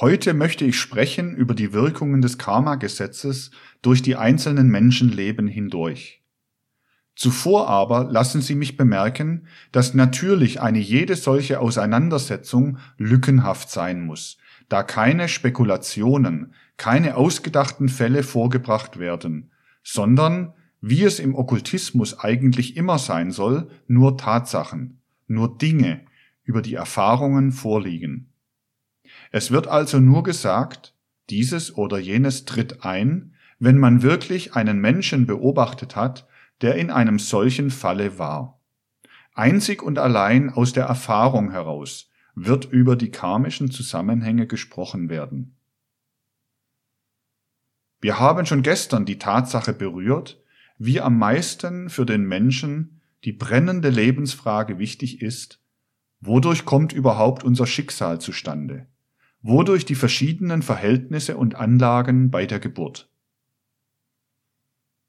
Heute möchte ich sprechen über die Wirkungen des Karma-Gesetzes durch die einzelnen Menschenleben hindurch. Zuvor aber lassen Sie mich bemerken, dass natürlich eine jede solche Auseinandersetzung lückenhaft sein muss, da keine Spekulationen, keine ausgedachten Fälle vorgebracht werden, sondern, wie es im Okkultismus eigentlich immer sein soll, nur Tatsachen, nur Dinge, über die Erfahrungen vorliegen. Es wird also nur gesagt, dieses oder jenes tritt ein, wenn man wirklich einen Menschen beobachtet hat, der in einem solchen Falle war. Einzig und allein aus der Erfahrung heraus wird über die karmischen Zusammenhänge gesprochen werden. Wir haben schon gestern die Tatsache berührt, wie am meisten für den Menschen die brennende Lebensfrage wichtig ist, wodurch kommt überhaupt unser Schicksal zustande? Wodurch die verschiedenen Verhältnisse und Anlagen bei der Geburt.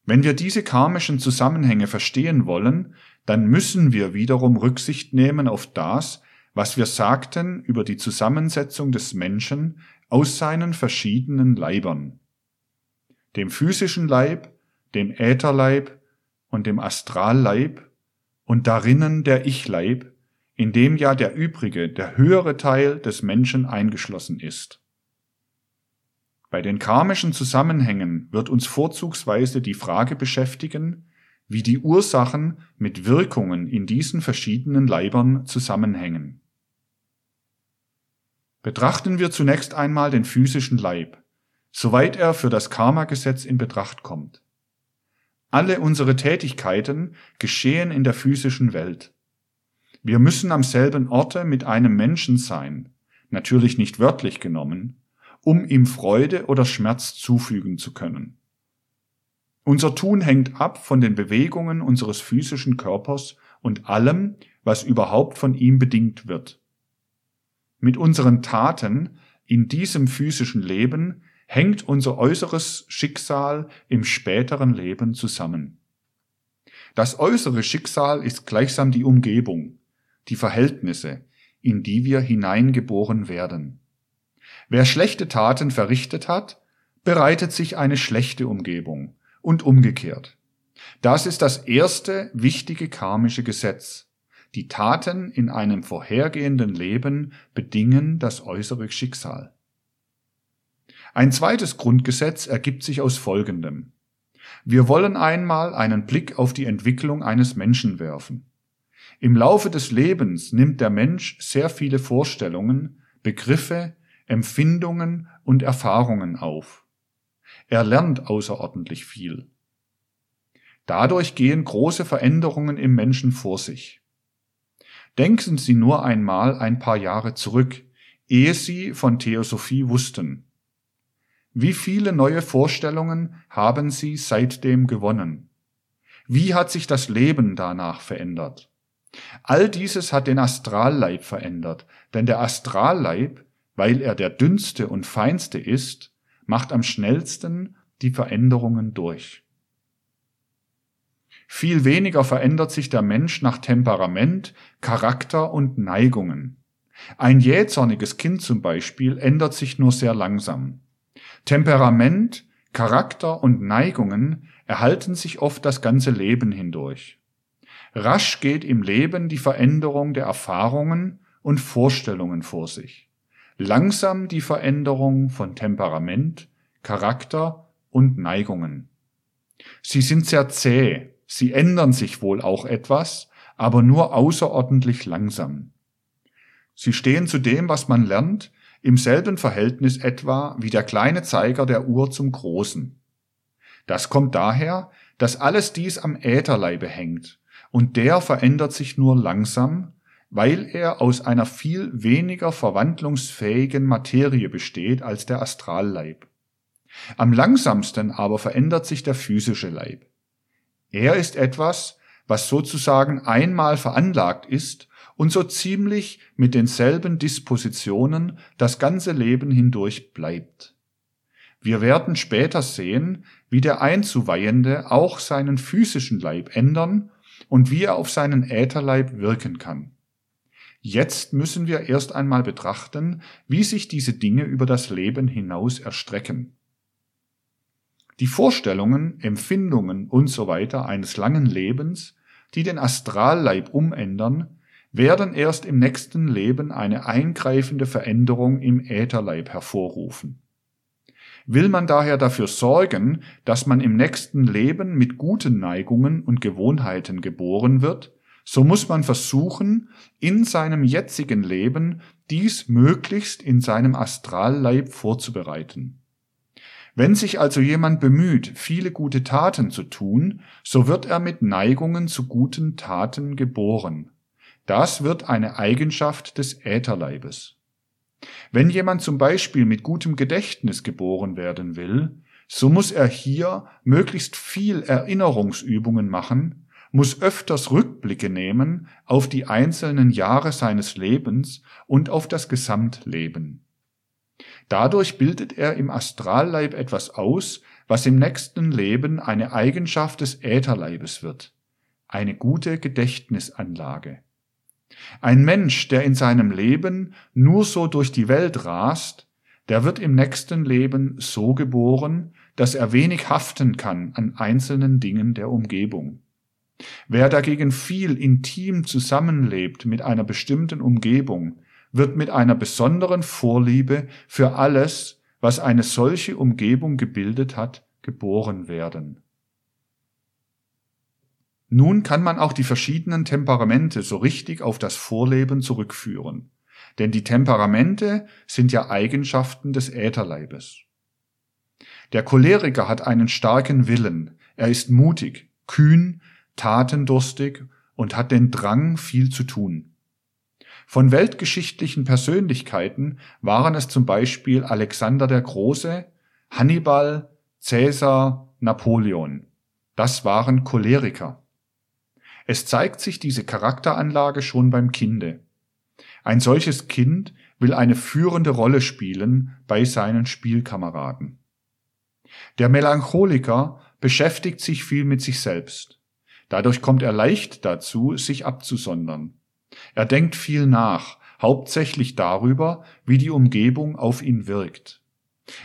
Wenn wir diese karmischen Zusammenhänge verstehen wollen, dann müssen wir wiederum Rücksicht nehmen auf das, was wir sagten über die Zusammensetzung des Menschen aus seinen verschiedenen Leibern, dem physischen Leib, dem Ätherleib und dem Astralleib und darinnen der Ich-Leib, in dem ja der übrige, der höhere Teil des Menschen eingeschlossen ist. Bei den karmischen Zusammenhängen wird uns vorzugsweise die Frage beschäftigen, wie die Ursachen mit Wirkungen in diesen verschiedenen Leibern zusammenhängen. Betrachten wir zunächst einmal den physischen Leib, soweit er für das Karma-Gesetz in Betracht kommt. Alle unsere Tätigkeiten geschehen in der physischen Welt. Wir müssen am selben Orte mit einem Menschen sein, natürlich nicht wörtlich genommen, um ihm Freude oder Schmerz zufügen zu können. Unser Tun hängt ab von den Bewegungen unseres physischen Körpers und allem, was überhaupt von ihm bedingt wird. Mit unseren Taten in diesem physischen Leben hängt unser äußeres Schicksal im späteren Leben zusammen. Das äußere Schicksal ist gleichsam die Umgebung, die Verhältnisse, in die wir hineingeboren werden. Wer schlechte Taten verrichtet hat, bereitet sich eine schlechte Umgebung und umgekehrt. Das ist das erste wichtige karmische Gesetz. Die Taten in einem vorhergehenden Leben bedingen das äußere Schicksal. Ein zweites Grundgesetz ergibt sich aus Folgendem. Wir wollen einmal einen Blick auf die Entwicklung eines Menschen werfen. Im Laufe des Lebens nimmt der Mensch sehr viele Vorstellungen, Begriffe, Empfindungen und Erfahrungen auf. Er lernt außerordentlich viel. Dadurch gehen große Veränderungen im Menschen vor sich. Denken Sie nur einmal ein paar Jahre zurück, ehe Sie von Theosophie wussten. Wie viele neue Vorstellungen haben Sie seitdem gewonnen? Wie hat sich das Leben danach verändert? All dieses hat den Astralleib verändert, denn der Astralleib, weil er der dünnste und feinste ist, macht am schnellsten die Veränderungen durch. Viel weniger verändert sich der Mensch nach Temperament, Charakter und Neigungen. Ein jähzorniges Kind zum Beispiel ändert sich nur sehr langsam. Temperament, Charakter und Neigungen erhalten sich oft das ganze Leben hindurch. Rasch geht im Leben die Veränderung der Erfahrungen und Vorstellungen vor sich. Langsam die Veränderung von Temperament, Charakter und Neigungen. Sie sind sehr zäh, sie ändern sich wohl auch etwas, aber nur außerordentlich langsam. Sie stehen zu dem, was man lernt, im selben Verhältnis etwa wie der kleine Zeiger der Uhr zum großen. Das kommt daher, dass alles dies am Ätherleibe hängt und der verändert sich nur langsam, weil er aus einer viel weniger verwandlungsfähigen Materie besteht als der Astralleib. Am langsamsten aber verändert sich der physische Leib. Er ist etwas, was sozusagen einmal veranlagt ist und so ziemlich mit denselben Dispositionen das ganze Leben hindurch bleibt. Wir werden später sehen, wie der Einzuweihende auch seinen physischen Leib ändern und wie er auf seinen Ätherleib wirken kann. Jetzt müssen wir erst einmal betrachten, wie sich diese Dinge über das Leben hinaus erstrecken. Die Vorstellungen, Empfindungen und so eines langen Lebens, die den Astralleib umändern, werden erst im nächsten Leben eine eingreifende Veränderung im Ätherleib hervorrufen. Will man daher dafür sorgen, dass man im nächsten Leben mit guten Neigungen und Gewohnheiten geboren wird, so muss man versuchen, in seinem jetzigen Leben dies möglichst in seinem Astralleib vorzubereiten. Wenn sich also jemand bemüht, viele gute Taten zu tun, so wird er mit Neigungen zu guten Taten geboren. Das wird eine Eigenschaft des Ätherleibes. Wenn jemand zum Beispiel mit gutem Gedächtnis geboren werden will, so muss er hier möglichst viel Erinnerungsübungen machen, muss öfters Rückblicke nehmen auf die einzelnen Jahre seines Lebens und auf das Gesamtleben. Dadurch bildet er im Astralleib etwas aus, was im nächsten Leben eine Eigenschaft des Ätherleibes wird, eine gute Gedächtnisanlage. Ein Mensch, der in seinem Leben nur so durch die Welt rast, der wird im nächsten Leben so geboren, dass er wenig haften kann an einzelnen Dingen der Umgebung. Wer dagegen viel intim zusammenlebt mit einer bestimmten Umgebung, wird mit einer besonderen Vorliebe für alles, was eine solche Umgebung gebildet hat, geboren werden. Nun kann man auch die verschiedenen Temperamente so richtig auf das Vorleben zurückführen, denn die Temperamente sind ja Eigenschaften des Ätherleibes. Der Choleriker hat einen starken Willen, er ist mutig, kühn, tatendurstig und hat den Drang, viel zu tun. Von weltgeschichtlichen Persönlichkeiten waren es zum Beispiel Alexander der Große, Hannibal, Cäsar, Napoleon. Das waren Choleriker. Es zeigt sich diese Charakteranlage schon beim Kinde. Ein solches Kind will eine führende Rolle spielen bei seinen Spielkameraden. Der Melancholiker beschäftigt sich viel mit sich selbst. Dadurch kommt er leicht dazu, sich abzusondern. Er denkt viel nach, hauptsächlich darüber, wie die Umgebung auf ihn wirkt.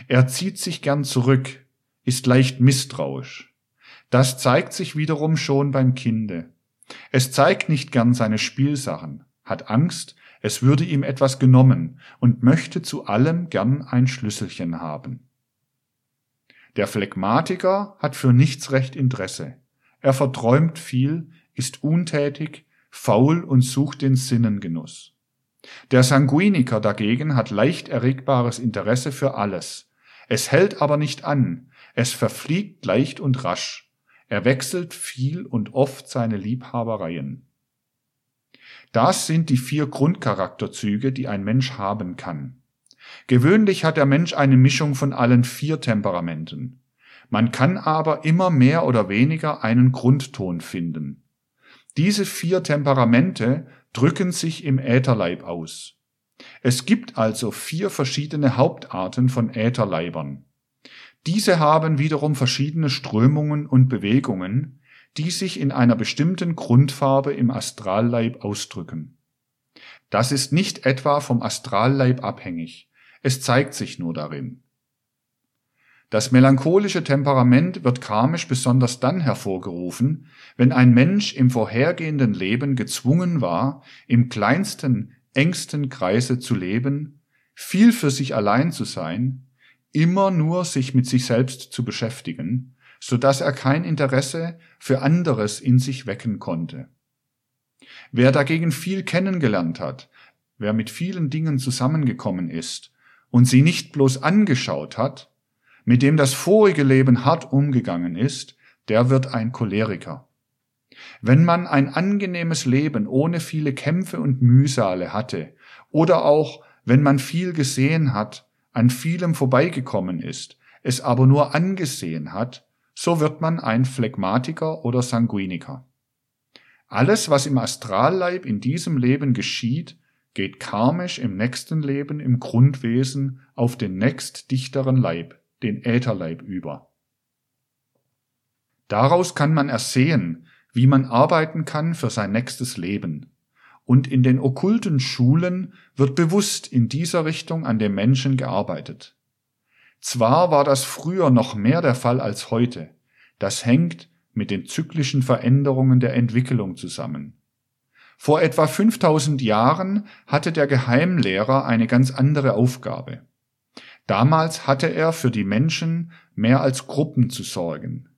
Er zieht sich gern zurück, ist leicht misstrauisch. Das zeigt sich wiederum schon beim Kinde. Es zeigt nicht gern seine Spielsachen, hat Angst, es würde ihm etwas genommen und möchte zu allem gern ein Schlüsselchen haben. Der Phlegmatiker hat für nichts recht Interesse. Er verträumt viel, ist untätig, faul und sucht den Sinnengenuss. Der Sanguiniker dagegen hat leicht erregbares Interesse für alles. Es hält aber nicht an, es verfliegt leicht und rasch. Er wechselt viel und oft seine Liebhabereien. Das sind die vier Grundcharakterzüge, die ein Mensch haben kann. Gewöhnlich hat der Mensch eine Mischung von allen vier Temperamenten. Man kann aber immer mehr oder weniger einen Grundton finden. Diese vier Temperamente drücken sich im Ätherleib aus. Es gibt also vier verschiedene Hauptarten von Ätherleibern. Diese haben wiederum verschiedene Strömungen und Bewegungen, die sich in einer bestimmten Grundfarbe im Astralleib ausdrücken. Das ist nicht etwa vom Astralleib abhängig, es zeigt sich nur darin. Das melancholische Temperament wird karmisch besonders dann hervorgerufen, wenn ein Mensch im vorhergehenden Leben gezwungen war, im kleinsten, engsten Kreise zu leben, viel für sich allein zu sein, immer nur sich mit sich selbst zu beschäftigen, so dass er kein Interesse für anderes in sich wecken konnte. Wer dagegen viel kennengelernt hat, wer mit vielen Dingen zusammengekommen ist und sie nicht bloß angeschaut hat, mit dem das vorige Leben hart umgegangen ist, der wird ein Choleriker. Wenn man ein angenehmes Leben ohne viele Kämpfe und Mühsale hatte, oder auch wenn man viel gesehen hat, an vielem vorbeigekommen ist, es aber nur angesehen hat, so wird man ein Phlegmatiker oder Sanguiniker. Alles, was im Astralleib in diesem Leben geschieht, geht karmisch im nächsten Leben im Grundwesen auf den nächstdichteren Leib, den Ätherleib über. Daraus kann man ersehen, wie man arbeiten kann für sein nächstes Leben. Und in den okkulten Schulen wird bewusst in dieser Richtung an dem Menschen gearbeitet. Zwar war das früher noch mehr der Fall als heute, das hängt mit den zyklischen Veränderungen der Entwicklung zusammen. Vor etwa 5000 Jahren hatte der Geheimlehrer eine ganz andere Aufgabe. Damals hatte er für die Menschen mehr als Gruppen zu sorgen.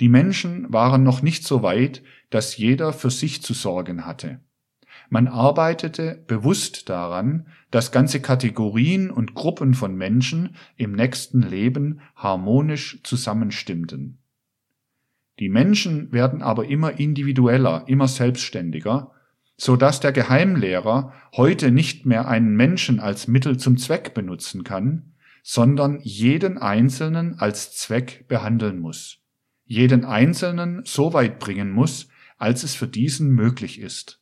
Die Menschen waren noch nicht so weit, dass jeder für sich zu sorgen hatte. Man arbeitete bewusst daran, dass ganze Kategorien und Gruppen von Menschen im nächsten Leben harmonisch zusammenstimmten. Die Menschen werden aber immer individueller, immer selbstständiger, so dass der Geheimlehrer heute nicht mehr einen Menschen als Mittel zum Zweck benutzen kann, sondern jeden Einzelnen als Zweck behandeln muss, jeden Einzelnen so weit bringen muss, als es für diesen möglich ist.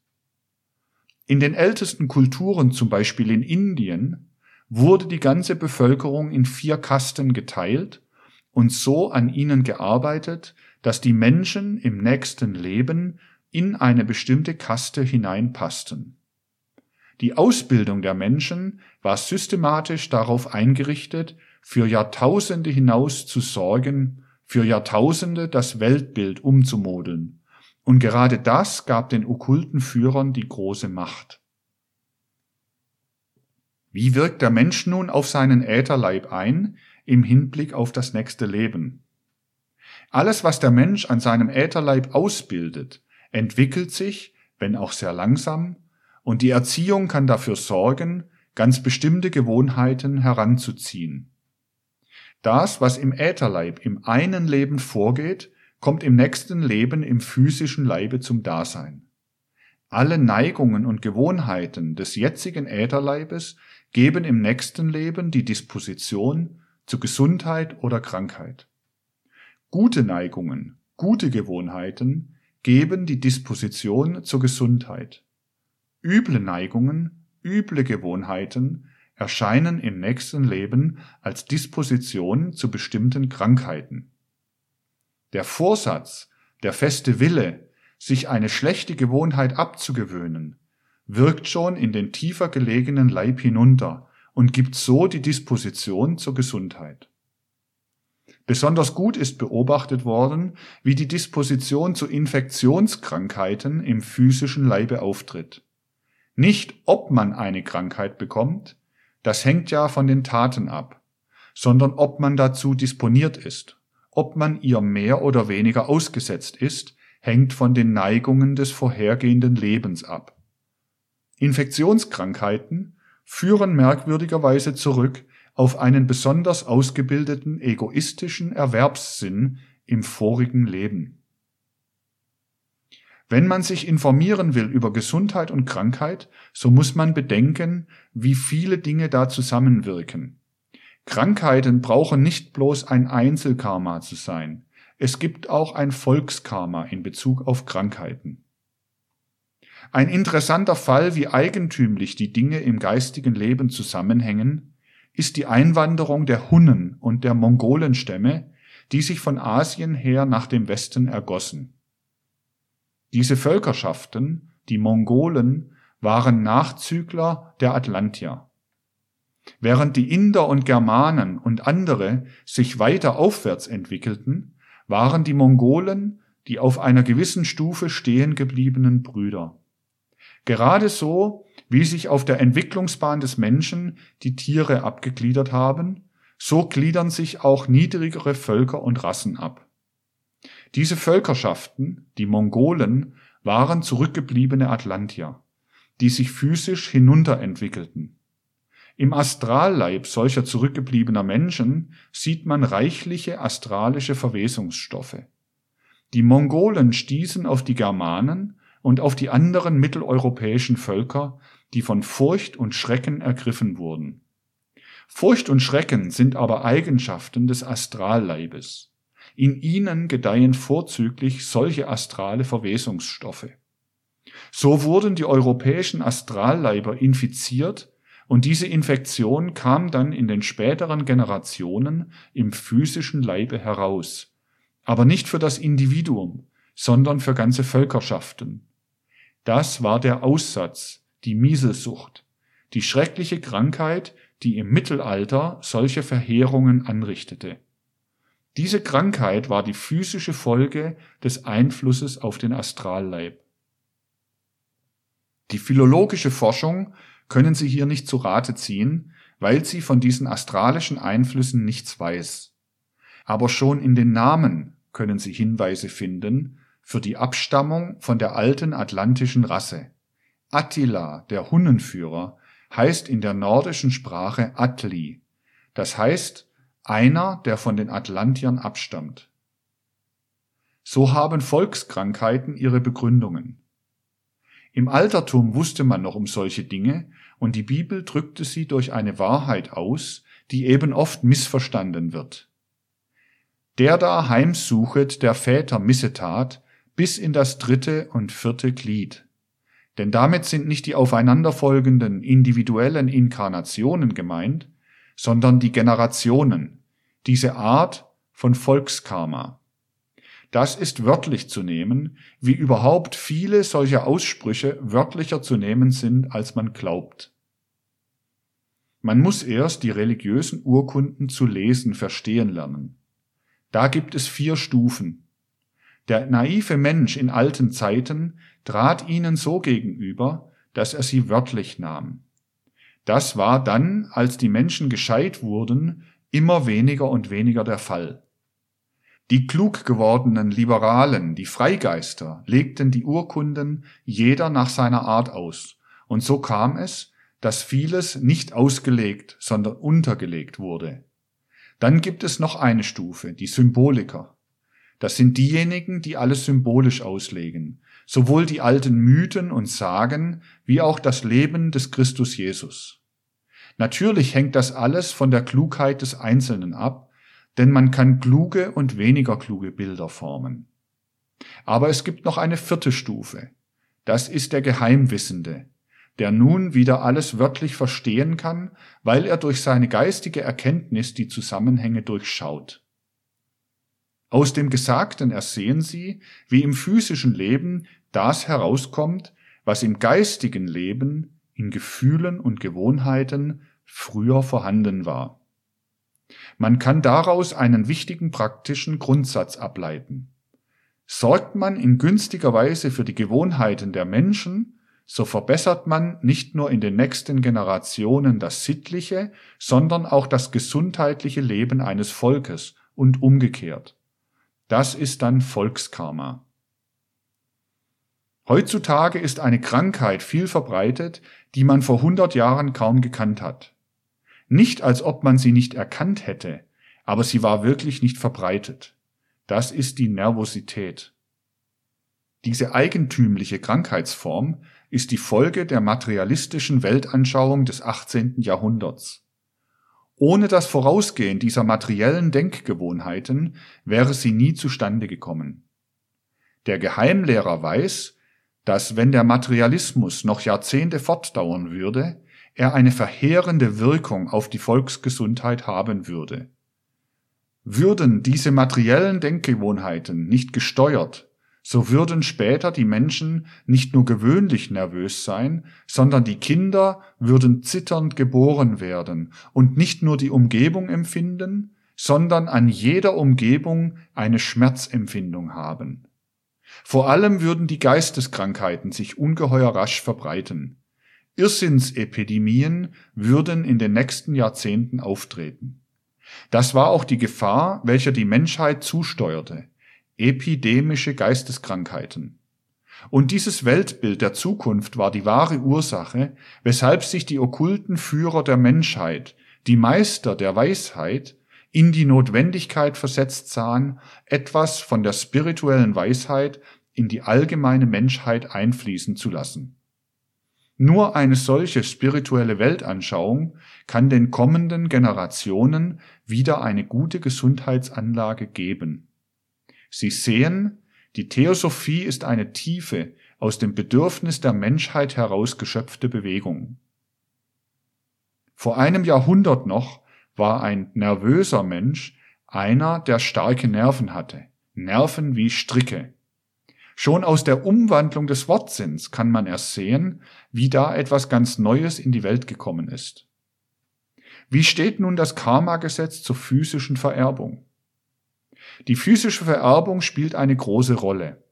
In den ältesten Kulturen, zum Beispiel in Indien, wurde die ganze Bevölkerung in vier Kasten geteilt und so an ihnen gearbeitet, dass die Menschen im nächsten Leben in eine bestimmte Kaste hineinpassten. Die Ausbildung der Menschen war systematisch darauf eingerichtet, für Jahrtausende hinaus zu sorgen, für Jahrtausende das Weltbild umzumodeln und gerade das gab den okkulten Führern die große Macht. Wie wirkt der Mensch nun auf seinen Ätherleib ein im Hinblick auf das nächste Leben? Alles, was der Mensch an seinem Ätherleib ausbildet, entwickelt sich, wenn auch sehr langsam, und die Erziehung kann dafür sorgen, ganz bestimmte Gewohnheiten heranzuziehen. Das, was im Ätherleib im einen Leben vorgeht, kommt im nächsten Leben im physischen Leibe zum Dasein. Alle Neigungen und Gewohnheiten des jetzigen Ätherleibes geben im nächsten Leben die Disposition zu Gesundheit oder Krankheit. Gute Neigungen, gute Gewohnheiten geben die Disposition zur Gesundheit. Üble Neigungen, üble Gewohnheiten erscheinen im nächsten Leben als Disposition zu bestimmten Krankheiten. Der Vorsatz, der feste Wille, sich eine schlechte Gewohnheit abzugewöhnen, wirkt schon in den tiefer gelegenen Leib hinunter und gibt so die Disposition zur Gesundheit. Besonders gut ist beobachtet worden, wie die Disposition zu Infektionskrankheiten im physischen Leibe auftritt. Nicht ob man eine Krankheit bekommt, das hängt ja von den Taten ab, sondern ob man dazu disponiert ist. Ob man ihr mehr oder weniger ausgesetzt ist, hängt von den Neigungen des vorhergehenden Lebens ab. Infektionskrankheiten führen merkwürdigerweise zurück auf einen besonders ausgebildeten egoistischen Erwerbssinn im vorigen Leben. Wenn man sich informieren will über Gesundheit und Krankheit, so muss man bedenken, wie viele Dinge da zusammenwirken. Krankheiten brauchen nicht bloß ein Einzelkarma zu sein. Es gibt auch ein Volkskarma in Bezug auf Krankheiten. Ein interessanter Fall, wie eigentümlich die Dinge im geistigen Leben zusammenhängen, ist die Einwanderung der Hunnen und der Mongolenstämme, die sich von Asien her nach dem Westen ergossen. Diese Völkerschaften, die Mongolen, waren Nachzügler der Atlantier. Während die Inder und Germanen und andere sich weiter aufwärts entwickelten, waren die Mongolen die auf einer gewissen Stufe stehen gebliebenen Brüder. Gerade so, wie sich auf der Entwicklungsbahn des Menschen die Tiere abgegliedert haben, so gliedern sich auch niedrigere Völker und Rassen ab. Diese Völkerschaften, die Mongolen, waren zurückgebliebene Atlantier, die sich physisch hinunterentwickelten. Im Astralleib solcher zurückgebliebener Menschen sieht man reichliche astralische Verwesungsstoffe. Die Mongolen stießen auf die Germanen und auf die anderen mitteleuropäischen Völker, die von Furcht und Schrecken ergriffen wurden. Furcht und Schrecken sind aber Eigenschaften des Astralleibes. In ihnen gedeihen vorzüglich solche astrale Verwesungsstoffe. So wurden die europäischen Astralleiber infiziert und diese Infektion kam dann in den späteren Generationen im physischen Leibe heraus, aber nicht für das Individuum, sondern für ganze Völkerschaften. Das war der Aussatz, die Mieselsucht, die schreckliche Krankheit, die im Mittelalter solche Verheerungen anrichtete. Diese Krankheit war die physische Folge des Einflusses auf den Astralleib. Die philologische Forschung können Sie hier nicht zu Rate ziehen, weil sie von diesen astralischen Einflüssen nichts weiß. Aber schon in den Namen können Sie Hinweise finden für die Abstammung von der alten atlantischen Rasse. Attila, der Hunnenführer, heißt in der nordischen Sprache Atli, das heißt einer, der von den Atlantiern abstammt. So haben Volkskrankheiten ihre Begründungen. Im Altertum wusste man noch um solche Dinge, und die Bibel drückte sie durch eine Wahrheit aus, die eben oft missverstanden wird. Der da heimsuchet der Väter Missetat bis in das dritte und vierte Glied. Denn damit sind nicht die aufeinanderfolgenden individuellen Inkarnationen gemeint, sondern die Generationen, diese Art von Volkskarma. Das ist wörtlich zu nehmen, wie überhaupt viele solcher Aussprüche wörtlicher zu nehmen sind, als man glaubt. Man muss erst die religiösen Urkunden zu lesen verstehen lernen. Da gibt es vier Stufen. Der naive Mensch in alten Zeiten trat ihnen so gegenüber, dass er sie wörtlich nahm. Das war dann, als die Menschen gescheit wurden, immer weniger und weniger der Fall. Die klug gewordenen Liberalen, die Freigeister, legten die Urkunden jeder nach seiner Art aus, und so kam es, dass vieles nicht ausgelegt, sondern untergelegt wurde. Dann gibt es noch eine Stufe, die Symboliker. Das sind diejenigen, die alles symbolisch auslegen, sowohl die alten Mythen und Sagen wie auch das Leben des Christus Jesus. Natürlich hängt das alles von der Klugheit des Einzelnen ab, denn man kann kluge und weniger kluge Bilder formen. Aber es gibt noch eine vierte Stufe. Das ist der Geheimwissende, der nun wieder alles wörtlich verstehen kann, weil er durch seine geistige Erkenntnis die Zusammenhänge durchschaut. Aus dem Gesagten ersehen Sie, wie im physischen Leben das herauskommt, was im geistigen Leben, in Gefühlen und Gewohnheiten früher vorhanden war. Man kann daraus einen wichtigen praktischen Grundsatz ableiten. Sorgt man in günstiger Weise für die Gewohnheiten der Menschen, so verbessert man nicht nur in den nächsten Generationen das sittliche, sondern auch das gesundheitliche Leben eines Volkes und umgekehrt. Das ist dann Volkskarma. Heutzutage ist eine Krankheit viel verbreitet, die man vor 100 Jahren kaum gekannt hat. Nicht als ob man sie nicht erkannt hätte, aber sie war wirklich nicht verbreitet. Das ist die Nervosität. Diese eigentümliche Krankheitsform ist die Folge der materialistischen Weltanschauung des 18. Jahrhunderts. Ohne das Vorausgehen dieser materiellen Denkgewohnheiten wäre sie nie zustande gekommen. Der Geheimlehrer weiß, dass wenn der Materialismus noch Jahrzehnte fortdauern würde, er eine verheerende Wirkung auf die Volksgesundheit haben würde. Würden diese materiellen Denkgewohnheiten nicht gesteuert, so würden später die Menschen nicht nur gewöhnlich nervös sein, sondern die Kinder würden zitternd geboren werden und nicht nur die Umgebung empfinden, sondern an jeder Umgebung eine Schmerzempfindung haben. Vor allem würden die Geisteskrankheiten sich ungeheuer rasch verbreiten. Irrsinnsepidemien würden in den nächsten Jahrzehnten auftreten. Das war auch die Gefahr, welcher die Menschheit zusteuerte epidemische Geisteskrankheiten. Und dieses Weltbild der Zukunft war die wahre Ursache, weshalb sich die okkulten Führer der Menschheit, die Meister der Weisheit, in die Notwendigkeit versetzt sahen, etwas von der spirituellen Weisheit in die allgemeine Menschheit einfließen zu lassen. Nur eine solche spirituelle Weltanschauung kann den kommenden Generationen wieder eine gute Gesundheitsanlage geben. Sie sehen, die Theosophie ist eine tiefe, aus dem Bedürfnis der Menschheit herausgeschöpfte Bewegung. Vor einem Jahrhundert noch war ein nervöser Mensch einer, der starke Nerven hatte, Nerven wie Stricke. Schon aus der Umwandlung des Wortsinns kann man erst sehen, wie da etwas ganz Neues in die Welt gekommen ist. Wie steht nun das Karma-Gesetz zur physischen Vererbung? Die physische Vererbung spielt eine große Rolle.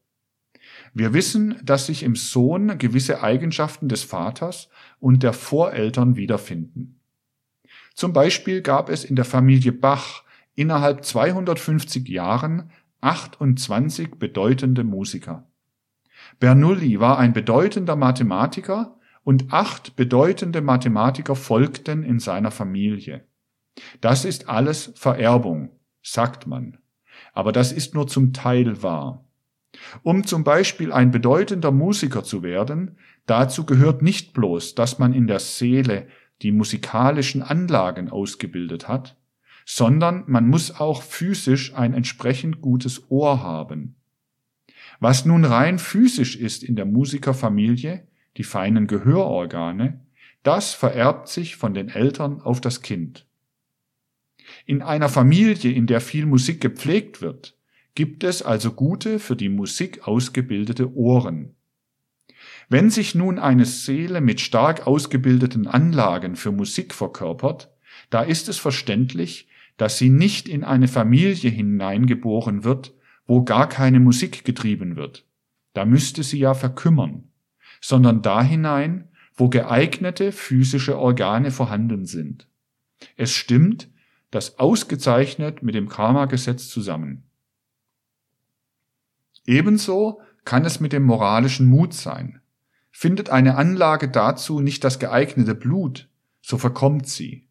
Wir wissen, dass sich im Sohn gewisse Eigenschaften des Vaters und der Voreltern wiederfinden. Zum Beispiel gab es in der Familie Bach innerhalb 250 Jahren 28 bedeutende Musiker. Bernoulli war ein bedeutender Mathematiker und acht bedeutende Mathematiker folgten in seiner Familie. Das ist alles Vererbung, sagt man. Aber das ist nur zum Teil wahr. Um zum Beispiel ein bedeutender Musiker zu werden, dazu gehört nicht bloß, dass man in der Seele die musikalischen Anlagen ausgebildet hat, sondern man muss auch physisch ein entsprechend gutes Ohr haben. Was nun rein physisch ist in der Musikerfamilie, die feinen Gehörorgane, das vererbt sich von den Eltern auf das Kind. In einer Familie, in der viel Musik gepflegt wird, gibt es also gute, für die Musik ausgebildete Ohren. Wenn sich nun eine Seele mit stark ausgebildeten Anlagen für Musik verkörpert, da ist es verständlich, dass sie nicht in eine Familie hineingeboren wird, wo gar keine Musik getrieben wird. Da müsste sie ja verkümmern, sondern da hinein, wo geeignete physische Organe vorhanden sind. Es stimmt, das ausgezeichnet mit dem Karma-Gesetz zusammen. Ebenso kann es mit dem moralischen Mut sein. Findet eine Anlage dazu nicht das geeignete Blut, so verkommt sie.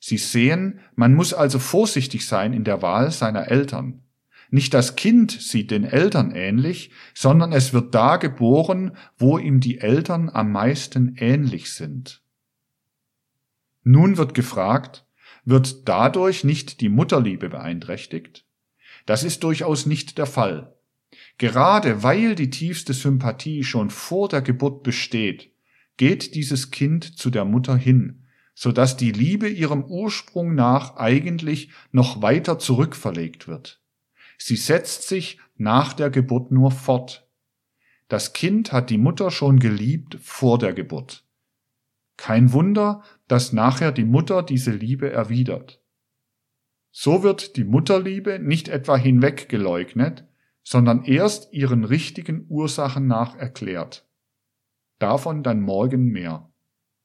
Sie sehen, man muss also vorsichtig sein in der Wahl seiner Eltern. Nicht das Kind sieht den Eltern ähnlich, sondern es wird da geboren, wo ihm die Eltern am meisten ähnlich sind. Nun wird gefragt, wird dadurch nicht die Mutterliebe beeinträchtigt? Das ist durchaus nicht der Fall. Gerade weil die tiefste Sympathie schon vor der Geburt besteht, geht dieses Kind zu der Mutter hin, so dass die Liebe ihrem Ursprung nach eigentlich noch weiter zurückverlegt wird. Sie setzt sich nach der Geburt nur fort. Das Kind hat die Mutter schon geliebt vor der Geburt. Kein Wunder, dass nachher die Mutter diese Liebe erwidert. So wird die Mutterliebe nicht etwa hinweggeleugnet, sondern erst ihren richtigen Ursachen nach erklärt. Davon dann morgen mehr.